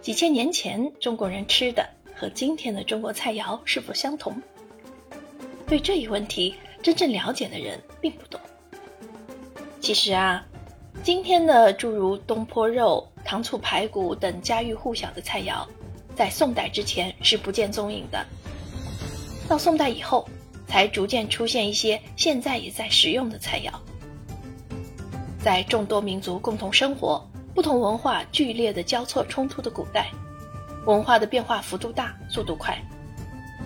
几千年前中国人吃的和今天的中国菜肴是否相同？对这一问题，真正了解的人并不多。其实啊，今天的诸如东坡肉、糖醋排骨等家喻户晓的菜肴，在宋代之前是不见踪影的。到宋代以后，才逐渐出现一些现在也在食用的菜肴。在众多民族共同生活、不同文化剧烈的交错冲突的古代，文化的变化幅度大、速度快，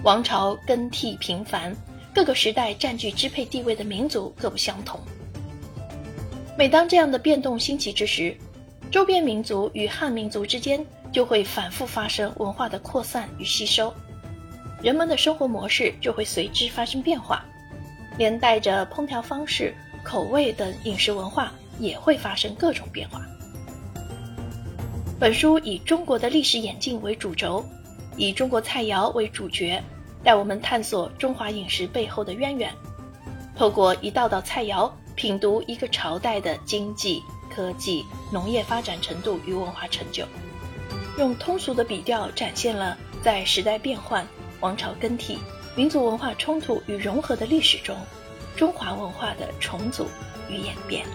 王朝更替频繁。各个时代占据支配地位的民族各不相同。每当这样的变动兴起之时，周边民族与汉民族之间就会反复发生文化的扩散与吸收，人们的生活模式就会随之发生变化，连带着烹调方式、口味等饮食文化也会发生各种变化。本书以中国的历史演进为主轴，以中国菜肴为主角。带我们探索中华饮食背后的渊源，透过一道道菜肴，品读一个朝代的经济、科技、农业发展程度与文化成就，用通俗的笔调展现了在时代变换、王朝更替、民族文化冲突与融合的历史中，中华文化的重组与演变。